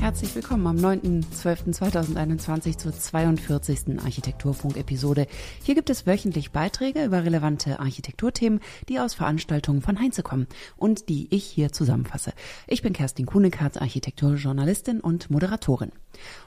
Herzlich willkommen am 9.12.2021 zur 42. Architekturfunk-Episode. Hier gibt es wöchentlich Beiträge über relevante Architekturthemen, die aus Veranstaltungen von Heinze kommen und die ich hier zusammenfasse. Ich bin Kerstin Kuhnekatz, Architekturjournalistin und Moderatorin.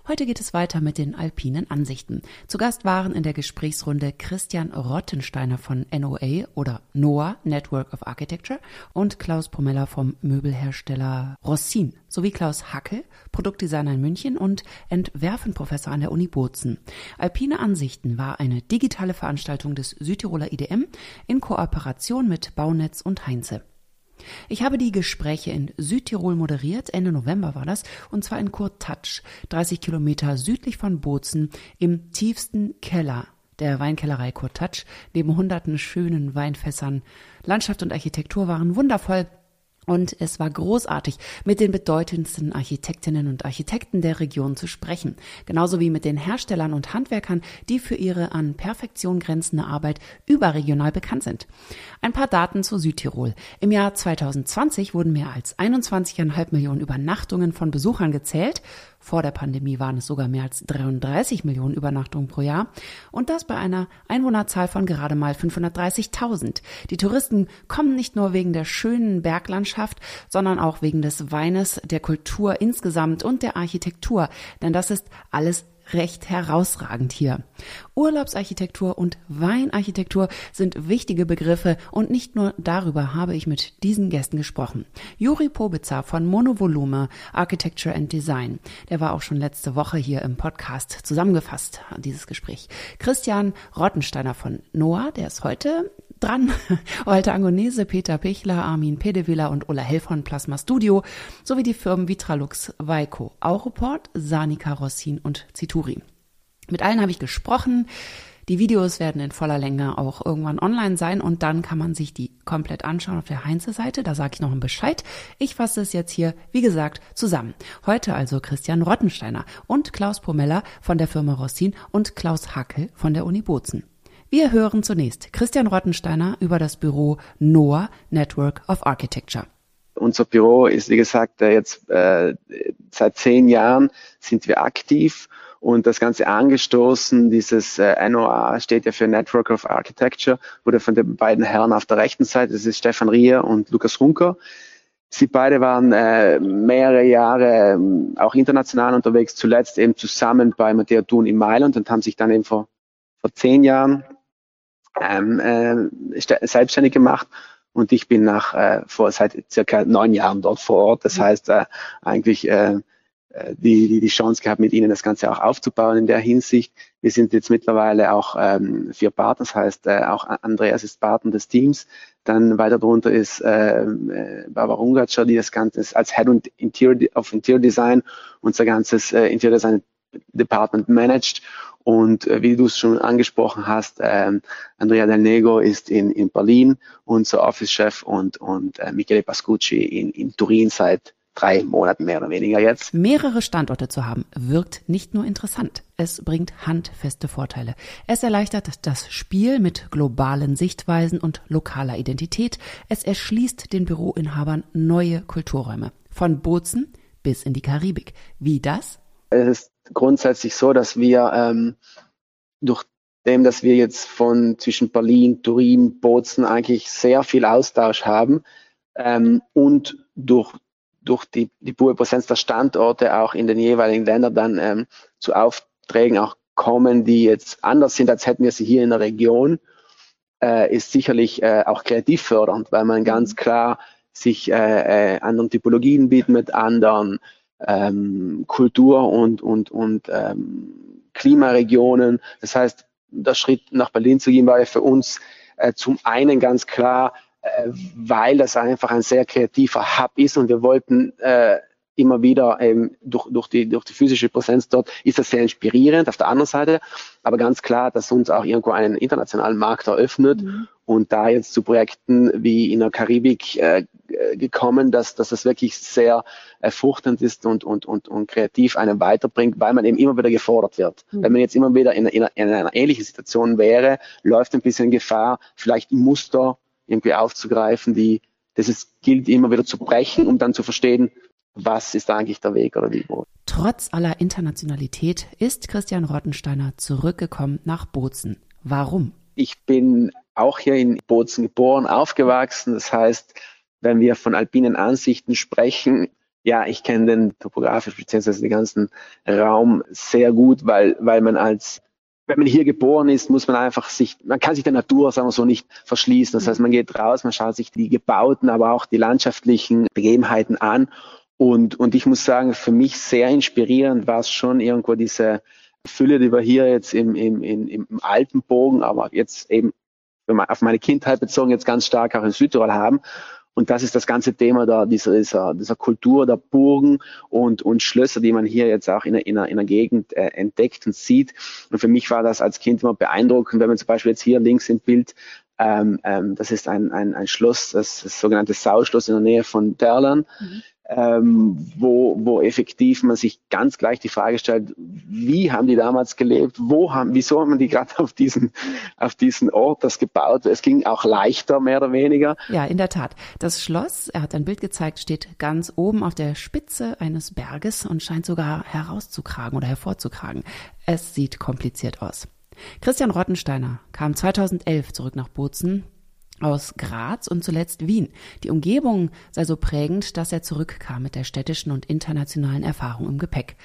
Heute geht es weiter mit den alpinen Ansichten. Zu Gast waren in der Gesprächsrunde Christian Rottensteiner von NOA oder NOAA Network of Architecture und Klaus Pommeller vom Möbelhersteller Rossin sowie Klaus Hackel, Produktdesigner in München und Entwerfenprofessor an der Uni Bozen. Alpine Ansichten war eine digitale Veranstaltung des Südtiroler IDM in Kooperation mit Baunetz und Heinze. Ich habe die Gespräche in Südtirol moderiert, Ende November war das, und zwar in Kurtatsch, 30 Kilometer südlich von Bozen, im tiefsten Keller der Weinkellerei Kurtatsch, neben hunderten schönen Weinfässern. Landschaft und Architektur waren wundervoll, und es war großartig, mit den bedeutendsten Architektinnen und Architekten der Region zu sprechen, genauso wie mit den Herstellern und Handwerkern, die für ihre an Perfektion grenzende Arbeit überregional bekannt sind. Ein paar Daten zu Südtirol. Im Jahr 2020 wurden mehr als 21,5 Millionen Übernachtungen von Besuchern gezählt. Vor der Pandemie waren es sogar mehr als 33 Millionen Übernachtungen pro Jahr und das bei einer Einwohnerzahl von gerade mal 530.000. Die Touristen kommen nicht nur wegen der schönen Berglandschaft, sondern auch wegen des Weines, der Kultur insgesamt und der Architektur, denn das ist alles recht herausragend hier. Urlaubsarchitektur und Weinarchitektur sind wichtige Begriffe und nicht nur darüber habe ich mit diesen Gästen gesprochen. Juri Pobitzer von Monovolume Architecture and Design, der war auch schon letzte Woche hier im Podcast zusammengefasst, dieses Gespräch. Christian Rottensteiner von Noah, der ist heute dran. Walter Angonese, Peter Pichler, Armin Pedewiller und Ulla Hell von Plasma Studio sowie die Firmen Vitralux, Weiko, Auroport, Sanika Rossin und Zituri. Mit allen habe ich gesprochen. Die Videos werden in voller Länge auch irgendwann online sein und dann kann man sich die komplett anschauen auf der Heinze-Seite. Da sage ich noch einen Bescheid. Ich fasse es jetzt hier, wie gesagt, zusammen. Heute also Christian Rottensteiner und Klaus Pomeller von der Firma Rossin und Klaus Hackel von der Uni Bozen. Wir hören zunächst Christian Rottensteiner über das Büro NOAA Network of Architecture. Unser Büro ist, wie gesagt, jetzt äh, seit zehn Jahren sind wir aktiv und das Ganze angestoßen, dieses äh, NOA steht ja für Network of Architecture, wurde von den beiden Herren auf der rechten Seite, das ist Stefan Rier und Lukas Runker. Sie beide waren äh, mehrere Jahre äh, auch international unterwegs, zuletzt eben zusammen bei Matteo Thun in Mailand und haben sich dann eben vor, vor zehn Jahren ähm, äh, selbstständig gemacht und ich bin nach äh, vor seit circa neun Jahren dort vor Ort. Das mhm. heißt äh, eigentlich äh, äh, die, die, die Chance gehabt, mit ihnen das Ganze auch aufzubauen in der Hinsicht. Wir sind jetzt mittlerweile auch ähm, vier Partner, das heißt äh, auch Andreas ist Partner des Teams. Dann weiter drunter ist äh, äh Barbara Ungatscher, die das Ganze als Head of Interior Design unser ganzes äh, Interior Design Department managt und äh, wie du es schon angesprochen hast, ähm, Andrea Del Nego ist in, in Berlin unser Office-Chef und, und äh, Michele Pascucci in, in Turin seit drei Monaten mehr oder weniger jetzt. Mehrere Standorte zu haben, wirkt nicht nur interessant, es bringt handfeste Vorteile. Es erleichtert das Spiel mit globalen Sichtweisen und lokaler Identität. Es erschließt den Büroinhabern neue Kulturräume. Von Bozen bis in die Karibik. Wie das? Es ist grundsätzlich so, dass wir ähm, durch dem, dass wir jetzt von zwischen Berlin, Turin, Bozen eigentlich sehr viel Austausch haben ähm, und durch, durch die, die hohe Präsenz der Standorte auch in den jeweiligen Ländern dann ähm, zu Aufträgen auch kommen, die jetzt anders sind, als hätten wir sie hier in der Region, äh, ist sicherlich äh, auch kreativ fördernd, weil man ganz mhm. klar sich äh, äh, anderen Typologien widmet, anderen ähm, Kultur und, und, und ähm, Klimaregionen. Das heißt, der Schritt nach Berlin zu gehen war ja für uns äh, zum einen ganz klar, äh, weil das einfach ein sehr kreativer Hub ist und wir wollten äh, immer wieder ähm, durch, durch, die, durch die physische Präsenz dort ist das sehr inspirierend auf der anderen Seite, aber ganz klar, dass uns auch irgendwo einen internationalen Markt eröffnet mhm. und da jetzt zu Projekten wie in der Karibik äh, äh, gekommen, dass, dass das wirklich sehr erfruchtend ist und, und, und, und kreativ einen weiterbringt, weil man eben immer wieder gefordert wird. Mhm. Wenn man jetzt immer wieder in, in, in einer ähnlichen Situation wäre, läuft ein bisschen Gefahr, vielleicht Muster irgendwie aufzugreifen, die das ist, gilt immer wieder zu brechen, um dann zu verstehen, was ist eigentlich der Weg oder wie wo. Trotz aller Internationalität ist Christian Rottensteiner zurückgekommen nach Bozen. Warum? Ich bin auch hier in Bozen geboren, aufgewachsen. Das heißt, wenn wir von alpinen Ansichten sprechen, ja, ich kenne den topografisch bzw. den ganzen Raum sehr gut, weil, weil man als wenn man hier geboren ist, muss man einfach sich, man kann sich der Natur, sagen wir so, nicht verschließen. Das heißt, man geht raus, man schaut sich die gebauten, aber auch die landschaftlichen Begebenheiten an. Und, und ich muss sagen, für mich sehr inspirierend war es schon irgendwo diese Fülle, die wir hier jetzt im, im, im, im Alpenbogen, aber jetzt eben auf meine Kindheit bezogen, jetzt ganz stark auch in Südtirol haben. Und das ist das ganze Thema da, dieser, dieser, dieser Kultur der Burgen und, und Schlösser, die man hier jetzt auch in in der, in der Gegend äh, entdeckt und sieht. Und für mich war das als Kind immer beeindruckend, wenn man zum Beispiel jetzt hier links im Bild ähm, ähm, das ist ein, ein, ein Schloss, das, das sogenannte Sauschloss in der Nähe von Derlan. Mhm ähm, wo, wo effektiv man sich ganz gleich die Frage stellt, wie haben die damals gelebt, wo haben, wieso haben die gerade auf diesen, auf diesen Ort das gebaut? Es ging auch leichter, mehr oder weniger. Ja, in der Tat. Das Schloss, er hat ein Bild gezeigt, steht ganz oben auf der Spitze eines Berges und scheint sogar herauszukragen oder hervorzukragen. Es sieht kompliziert aus. Christian Rottensteiner kam 2011 zurück nach Bozen, aus Graz und zuletzt Wien. Die Umgebung sei so prägend, dass er zurückkam mit der städtischen und internationalen Erfahrung im Gepäck.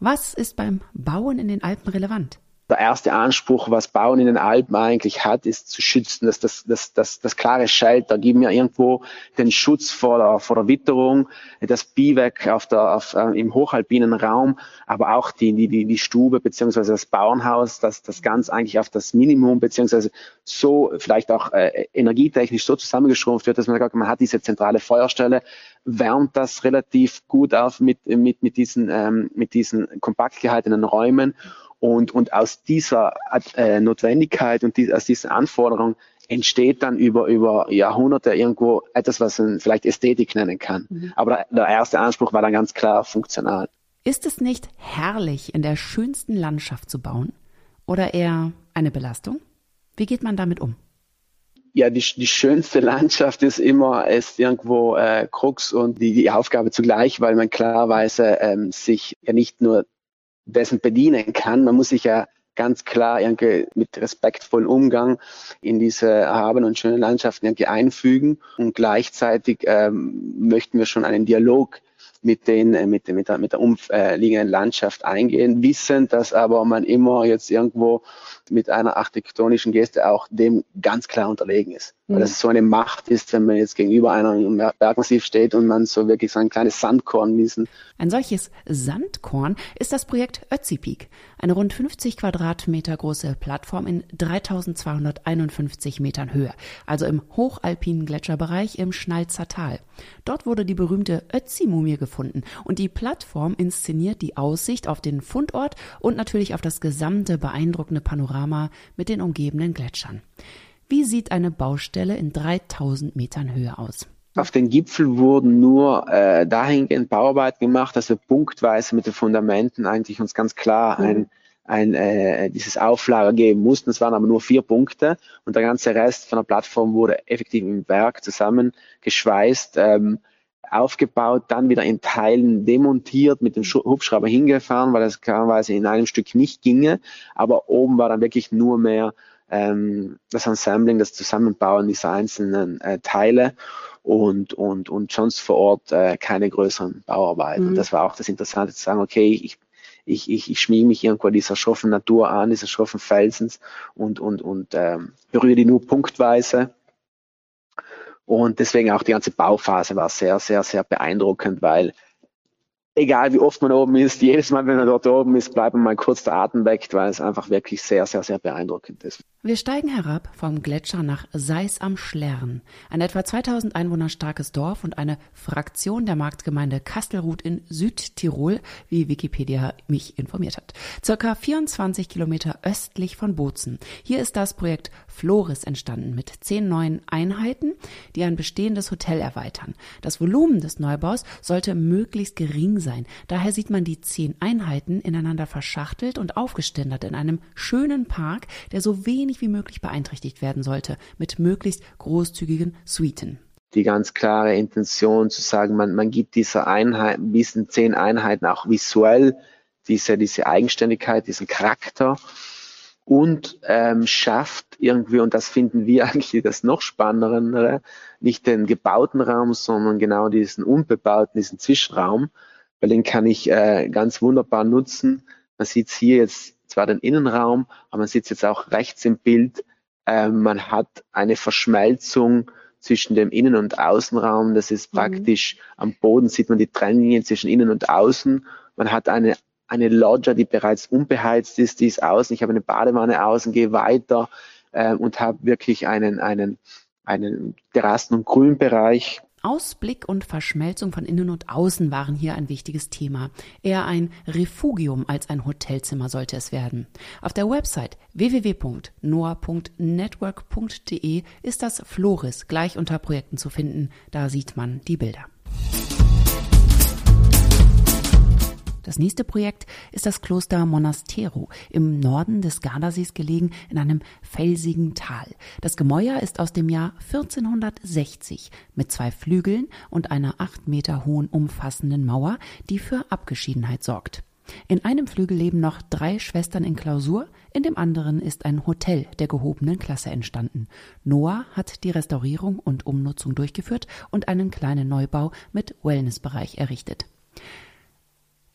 Was ist beim Bauen in den Alpen relevant? Der erste Anspruch, was Bauen in den Alpen eigentlich hat, ist zu schützen. Das, das, das, das, das klare Shelter, gib mir irgendwo den Schutz vor der, vor der Witterung, das Biwak auf der, auf, äh, im hochalpinen Raum, aber auch die, die, die, die Stube beziehungsweise das Bauernhaus, dass das ganz eigentlich auf das Minimum beziehungsweise so vielleicht auch äh, energietechnisch so zusammengeschrumpft wird, dass man sagt, man hat diese zentrale Feuerstelle, wärmt das relativ gut auf mit, mit, mit diesen, ähm, mit diesen kompakt gehaltenen Räumen und, und aus dieser äh, Notwendigkeit und die, aus diesen Anforderungen entsteht dann über, über Jahrhunderte irgendwo etwas, was man vielleicht Ästhetik nennen kann. Mhm. Aber der, der erste Anspruch war dann ganz klar funktional. Ist es nicht herrlich, in der schönsten Landschaft zu bauen? Oder eher eine Belastung? Wie geht man damit um? ja, die, die schönste Landschaft ist immer ist irgendwo äh, Krux und die, die Aufgabe zugleich, weil man klarweise ähm, sich ja nicht nur dessen bedienen kann. Man muss sich ja ganz klar irgendwie mit respektvollem Umgang in diese erhabenen und schönen Landschaften irgendwie einfügen und gleichzeitig ähm, möchten wir schon einen Dialog mit den äh, mit, mit der, mit der umliegenden Landschaft eingehen, wissen, dass aber man immer jetzt irgendwo mit einer architektonischen Geste auch dem ganz klar unterlegen ist. Mhm. Weil das so eine Macht ist, wenn man jetzt gegenüber einem Bergmassiv steht und man so wirklich so ein kleines Sandkorn diesen. Ein solches Sandkorn ist das Projekt Ötzi Peak, eine rund 50 Quadratmeter große Plattform in 3251 Metern Höhe, also im hochalpinen Gletscherbereich im Schnalzer Tal. Dort wurde die berühmte Ötzi-Mumie gefunden und die Plattform inszeniert die Aussicht auf den Fundort und natürlich auf das gesamte beeindruckende Panorama mit den umgebenden Gletschern. Wie sieht eine Baustelle in 3000 Metern Höhe aus? Auf den Gipfel wurden nur äh, dahingehend Bauarbeiten gemacht, dass wir punktweise mit den Fundamenten eigentlich uns ganz klar ein, ein äh, dieses Auflager geben mussten. Es waren aber nur vier Punkte und der ganze Rest von der Plattform wurde effektiv im Werk zusammengeschweißt. Ähm, aufgebaut, dann wieder in Teilen demontiert, mit dem Hubschrauber hingefahren, weil das klarerweise in einem Stück nicht ginge. Aber oben war dann wirklich nur mehr ähm, das Ensembling, das Zusammenbauen dieser einzelnen äh, Teile und, und, und sonst vor Ort äh, keine größeren Bauarbeiten. Mhm. Das war auch das Interessante zu sagen, okay, ich, ich, ich, ich schmiege mich irgendwo dieser schroffen Natur an, dieser schroffen Felsens und, und, und ähm, berühre die nur punktweise und deswegen auch die ganze Bauphase war sehr, sehr, sehr beeindruckend, weil egal wie oft man oben ist, jedes Mal, wenn man dort oben ist, bleibt man mal kurz der Atem weg, weil es einfach wirklich sehr, sehr, sehr beeindruckend ist. Wir steigen herab vom Gletscher nach Seis am Schlern, ein etwa 2000 Einwohner starkes Dorf und eine Fraktion der Marktgemeinde Kastelruth in Südtirol, wie Wikipedia mich informiert hat. Circa 24 Kilometer östlich von Bozen. Hier ist das Projekt Floris entstanden mit zehn neuen Einheiten, die ein bestehendes Hotel erweitern. Das Volumen des Neubaus sollte möglichst gering sein. Daher sieht man die zehn Einheiten ineinander verschachtelt und aufgeständert in einem schönen Park, der so wenig wie möglich beeinträchtigt werden sollte, mit möglichst großzügigen Suiten die ganz klare Intention zu sagen, man, man gibt dieser Einheit, diesen zehn Einheiten auch visuell diese, diese Eigenständigkeit, diesen Charakter und ähm, schafft irgendwie, und das finden wir eigentlich das noch spannendere, nicht den gebauten Raum, sondern genau diesen unbebauten, diesen Zwischenraum, weil den kann ich äh, ganz wunderbar nutzen. Man sieht hier jetzt zwar den Innenraum, aber man sieht jetzt auch rechts im Bild, äh, man hat eine Verschmelzung zwischen dem Innen- und Außenraum. Das ist mhm. praktisch am Boden sieht man die Trennlinie zwischen Innen und Außen. Man hat eine eine Loggia, die bereits unbeheizt ist, die ist außen. Ich habe eine Badewanne außen, gehe weiter äh, und habe wirklich einen, einen, einen Terrassen- und Grünbereich. Ausblick und Verschmelzung von Innen und Außen waren hier ein wichtiges Thema. Eher ein Refugium als ein Hotelzimmer sollte es werden. Auf der Website www.noah.network.de ist das Floris gleich unter Projekten zu finden. Da sieht man die Bilder. Das nächste Projekt ist das Kloster Monastero im Norden des Gardasees gelegen in einem felsigen Tal. Das Gemäuer ist aus dem Jahr 1460 mit zwei Flügeln und einer acht Meter hohen umfassenden Mauer, die für Abgeschiedenheit sorgt. In einem Flügel leben noch drei Schwestern in Klausur, in dem anderen ist ein Hotel der gehobenen Klasse entstanden. Noah hat die Restaurierung und Umnutzung durchgeführt und einen kleinen Neubau mit Wellnessbereich errichtet.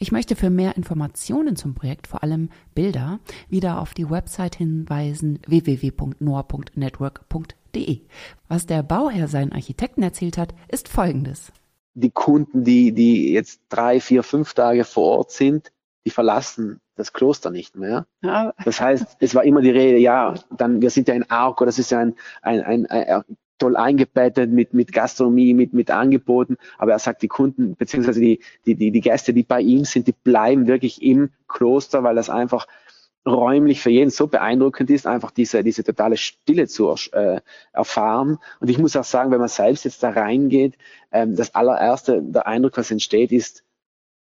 Ich möchte für mehr Informationen zum Projekt, vor allem Bilder, wieder auf die Website hinweisen www.noah.network.de. Was der Bauherr seinen Architekten erzählt hat, ist folgendes. Die Kunden, die, die jetzt drei, vier, fünf Tage vor Ort sind, die verlassen das Kloster nicht mehr. Ja. Das heißt, es war immer die Rede, ja, dann, wir sind ja in Arco, das ist ja ein, ein, ein, ein toll eingebettet mit, mit Gastronomie, mit, mit Angeboten. Aber er sagt, die Kunden, beziehungsweise die, die, die, die Gäste, die bei ihm sind, die bleiben wirklich im Kloster, weil das einfach räumlich für jeden so beeindruckend ist, einfach diese, diese totale Stille zu äh, erfahren. Und ich muss auch sagen, wenn man selbst jetzt da reingeht, ähm, das allererste, der Eindruck, was entsteht, ist,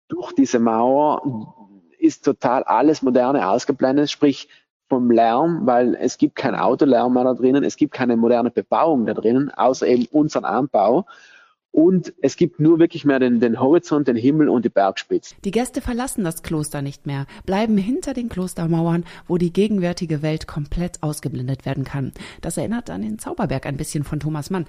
durch diese Mauer ist total alles Moderne ausgeblendet, sprich vom Lärm, weil es gibt kein Autolärm mehr da drinnen, es gibt keine moderne Bebauung da drinnen, außer eben unseren Anbau. Und es gibt nur wirklich mehr den, den Horizont, den Himmel und die Bergspitze. Die Gäste verlassen das Kloster nicht mehr, bleiben hinter den Klostermauern, wo die gegenwärtige Welt komplett ausgeblendet werden kann. Das erinnert an den Zauberberg ein bisschen von Thomas Mann.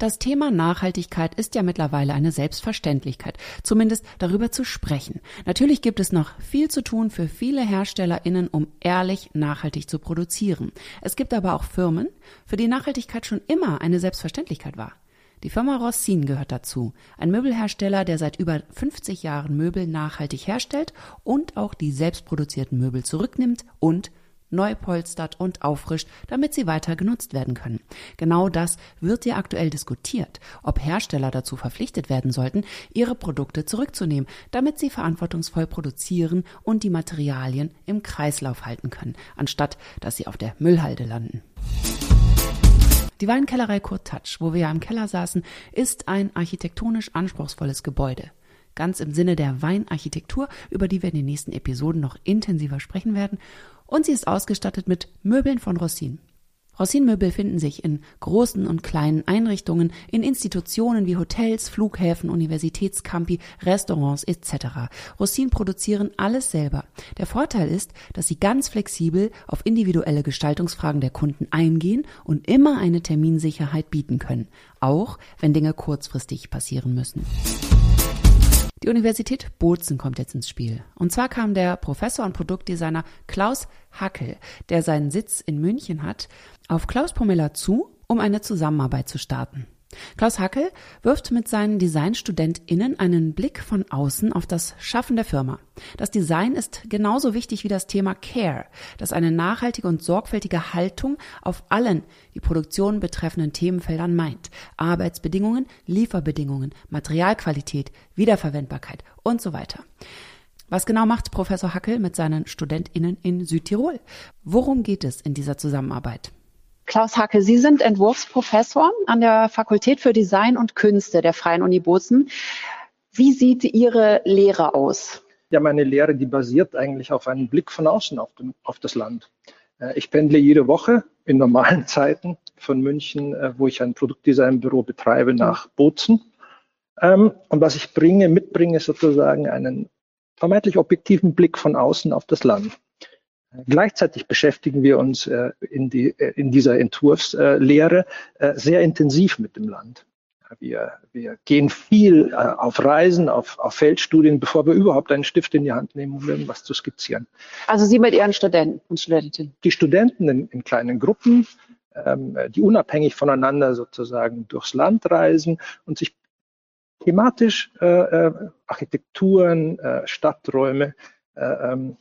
Das Thema Nachhaltigkeit ist ja mittlerweile eine Selbstverständlichkeit, zumindest darüber zu sprechen. Natürlich gibt es noch viel zu tun für viele HerstellerInnen, um ehrlich nachhaltig zu produzieren. Es gibt aber auch Firmen, für die Nachhaltigkeit schon immer eine Selbstverständlichkeit war. Die Firma Rossin gehört dazu, ein Möbelhersteller, der seit über 50 Jahren Möbel nachhaltig herstellt und auch die selbstproduzierten Möbel zurücknimmt und neu polstert und auffrischt, damit sie weiter genutzt werden können. Genau das wird ja aktuell diskutiert, ob Hersteller dazu verpflichtet werden sollten, ihre Produkte zurückzunehmen, damit sie verantwortungsvoll produzieren und die Materialien im Kreislauf halten können, anstatt dass sie auf der Müllhalde landen. Die Weinkellerei Kurt Touch, wo wir ja im Keller saßen, ist ein architektonisch anspruchsvolles Gebäude ganz im Sinne der Weinarchitektur, über die wir in den nächsten Episoden noch intensiver sprechen werden und sie ist ausgestattet mit Möbeln von Rossin. Rossin-Möbel finden sich in großen und kleinen Einrichtungen, in Institutionen wie Hotels, Flughäfen, Universitätscampi, Restaurants etc. Rossin produzieren alles selber. Der Vorteil ist, dass sie ganz flexibel auf individuelle Gestaltungsfragen der Kunden eingehen und immer eine Terminsicherheit bieten können, auch wenn Dinge kurzfristig passieren müssen. Die Universität Bozen kommt jetzt ins Spiel. Und zwar kam der Professor und Produktdesigner Klaus Hackel, der seinen Sitz in München hat, auf Klaus Pommeller zu, um eine Zusammenarbeit zu starten. Klaus Hackel wirft mit seinen DesignstudentInnen einen Blick von außen auf das Schaffen der Firma. Das Design ist genauso wichtig wie das Thema Care, das eine nachhaltige und sorgfältige Haltung auf allen die Produktion betreffenden Themenfeldern meint. Arbeitsbedingungen, Lieferbedingungen, Materialqualität, Wiederverwendbarkeit und so weiter. Was genau macht Professor Hackel mit seinen StudentInnen in Südtirol? Worum geht es in dieser Zusammenarbeit? Klaus Hacke, Sie sind Entwurfsprofessor an der Fakultät für Design und Künste der Freien Uni Bozen. Wie sieht Ihre Lehre aus? Ja, meine Lehre, die basiert eigentlich auf einem Blick von außen auf, dem, auf das Land. Äh, ich pendle jede Woche in normalen Zeiten von München, äh, wo ich ein Produktdesignbüro betreibe, nach Bozen. Ähm, und was ich bringe, mitbringe, ist sozusagen einen vermeintlich objektiven Blick von außen auf das Land. Gleichzeitig beschäftigen wir uns äh, in, die, äh, in, dieser Entwurfslehre äh, sehr intensiv mit dem Land. Wir, wir gehen viel auf Reisen, auf, auf, Feldstudien, bevor wir überhaupt einen Stift in die Hand nehmen, um irgendwas zu skizzieren. Also Sie mit Ihren Studenten und Studentinnen? Die Studenten in, in kleinen Gruppen, ähm, die unabhängig voneinander sozusagen durchs Land reisen und sich thematisch äh, Architekturen, äh, Stadträume äh, ähm,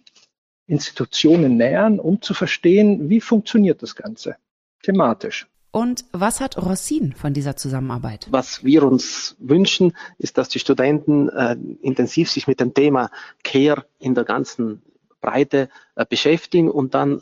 Institutionen nähern, um zu verstehen, wie funktioniert das Ganze thematisch. Und was hat Rossin von dieser Zusammenarbeit? Was wir uns wünschen, ist, dass die Studenten äh, intensiv sich mit dem Thema Care in der ganzen Breite äh, beschäftigen und dann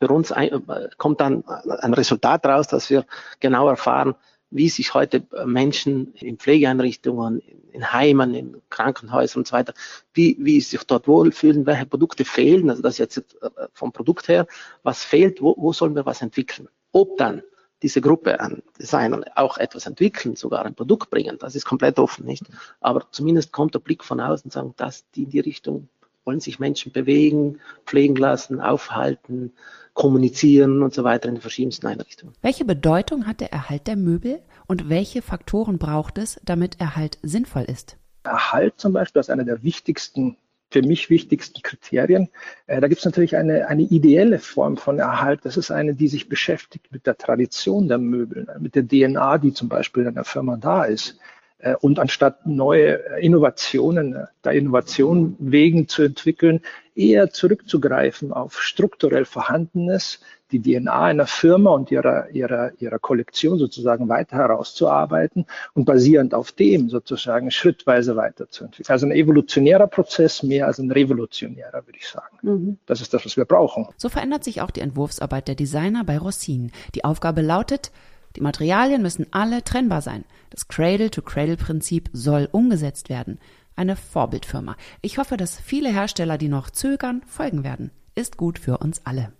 für uns ein, äh, kommt dann ein Resultat raus, dass wir genau erfahren, wie sich heute Menschen in Pflegeeinrichtungen, in Heimen, in Krankenhäusern und so weiter, wie, wie sich dort wohlfühlen, welche Produkte fehlen, also das jetzt äh, vom Produkt her, was fehlt, wo, wo sollen wir was entwickeln? Ob dann diese Gruppe an Designern auch etwas entwickeln, sogar ein Produkt bringen, das ist komplett offen, nicht? Aber zumindest kommt der Blick von außen und sagen, dass die in die Richtung wollen sich Menschen bewegen, pflegen lassen, aufhalten, kommunizieren und so weiter in den verschiedensten Einrichtungen. Welche Bedeutung hat der Erhalt der Möbel und welche Faktoren braucht es, damit Erhalt sinnvoll ist? Erhalt zum Beispiel ist einer der wichtigsten für mich wichtigsten Kriterien. Äh, da gibt es natürlich eine, eine ideelle Form von Erhalt. Das ist eine, die sich beschäftigt mit der Tradition der Möbel, mit der DNA, die zum Beispiel in der Firma da ist. Äh, und anstatt neue Innovationen, äh, der Innovation wegen zu entwickeln, eher zurückzugreifen auf strukturell Vorhandenes, die DNA einer Firma und ihrer, ihrer, ihrer Kollektion sozusagen weiter herauszuarbeiten und basierend auf dem sozusagen schrittweise weiterzuentwickeln. Also ein evolutionärer Prozess mehr als ein revolutionärer, würde ich sagen. Mhm. Das ist das, was wir brauchen. So verändert sich auch die Entwurfsarbeit der Designer bei Rossin. Die Aufgabe lautet, die Materialien müssen alle trennbar sein. Das Cradle-to-Cradle-Prinzip soll umgesetzt werden. Eine Vorbildfirma. Ich hoffe, dass viele Hersteller, die noch zögern, folgen werden. Ist gut für uns alle.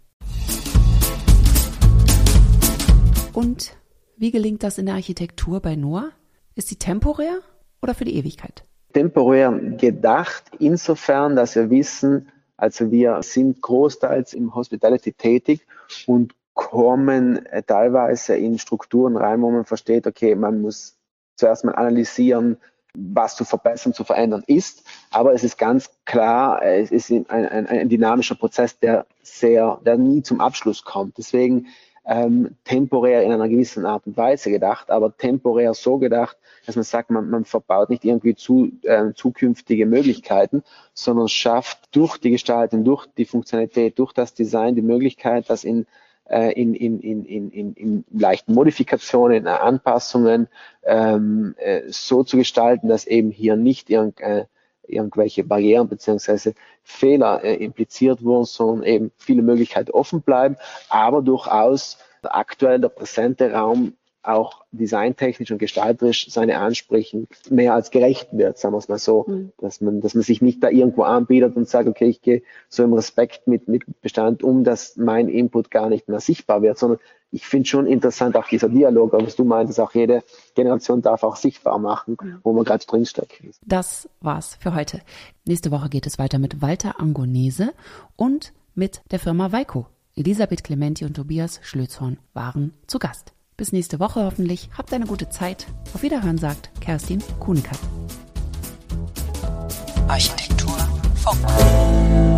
Und wie gelingt das in der Architektur bei Noah? Ist sie temporär oder für die Ewigkeit? Temporär gedacht, insofern, dass wir wissen, also wir sind großteils im Hospitality tätig und kommen äh, teilweise in Strukturen rein, wo man versteht, okay, man muss zuerst mal analysieren, was zu verbessern, zu verändern ist. Aber es ist ganz klar, es ist ein, ein, ein dynamischer Prozess, der sehr, der nie zum Abschluss kommt. Deswegen ähm, temporär in einer gewissen Art und Weise gedacht, aber temporär so gedacht, dass man sagt, man, man verbaut nicht irgendwie zu, äh, zukünftige Möglichkeiten, sondern schafft durch die Gestaltung, durch die Funktionalität, durch das Design die Möglichkeit, dass in äh, in, in, in, in, in leichten Modifikationen, Anpassungen ähm, äh, so zu gestalten, dass eben hier nicht irgend, äh, irgendwelche Barrieren beziehungsweise Fehler äh, impliziert wurden, sondern eben viele Möglichkeiten offen bleiben, aber durchaus aktuell der präsente Raum auch designtechnisch und gestalterisch seine Ansprüchen mehr als gerecht wird, sagen wir es mal so, mhm. dass man, dass man sich nicht da irgendwo anbietet und sagt, okay, ich gehe so im Respekt mit, mit Bestand um, dass mein Input gar nicht mehr sichtbar wird, sondern ich finde schon interessant auch dieser Dialog, was du meintest, auch jede Generation darf auch sichtbar machen, mhm. wo man gerade drinsteckt. Das war's für heute. Nächste Woche geht es weiter mit Walter Angonese und mit der Firma Weiko. Elisabeth Clementi und Tobias Schlözhorn waren zu Gast. Bis nächste Woche hoffentlich. Habt eine gute Zeit. Auf Wiederhören sagt Kerstin Kuhnekart. Architektur Funk.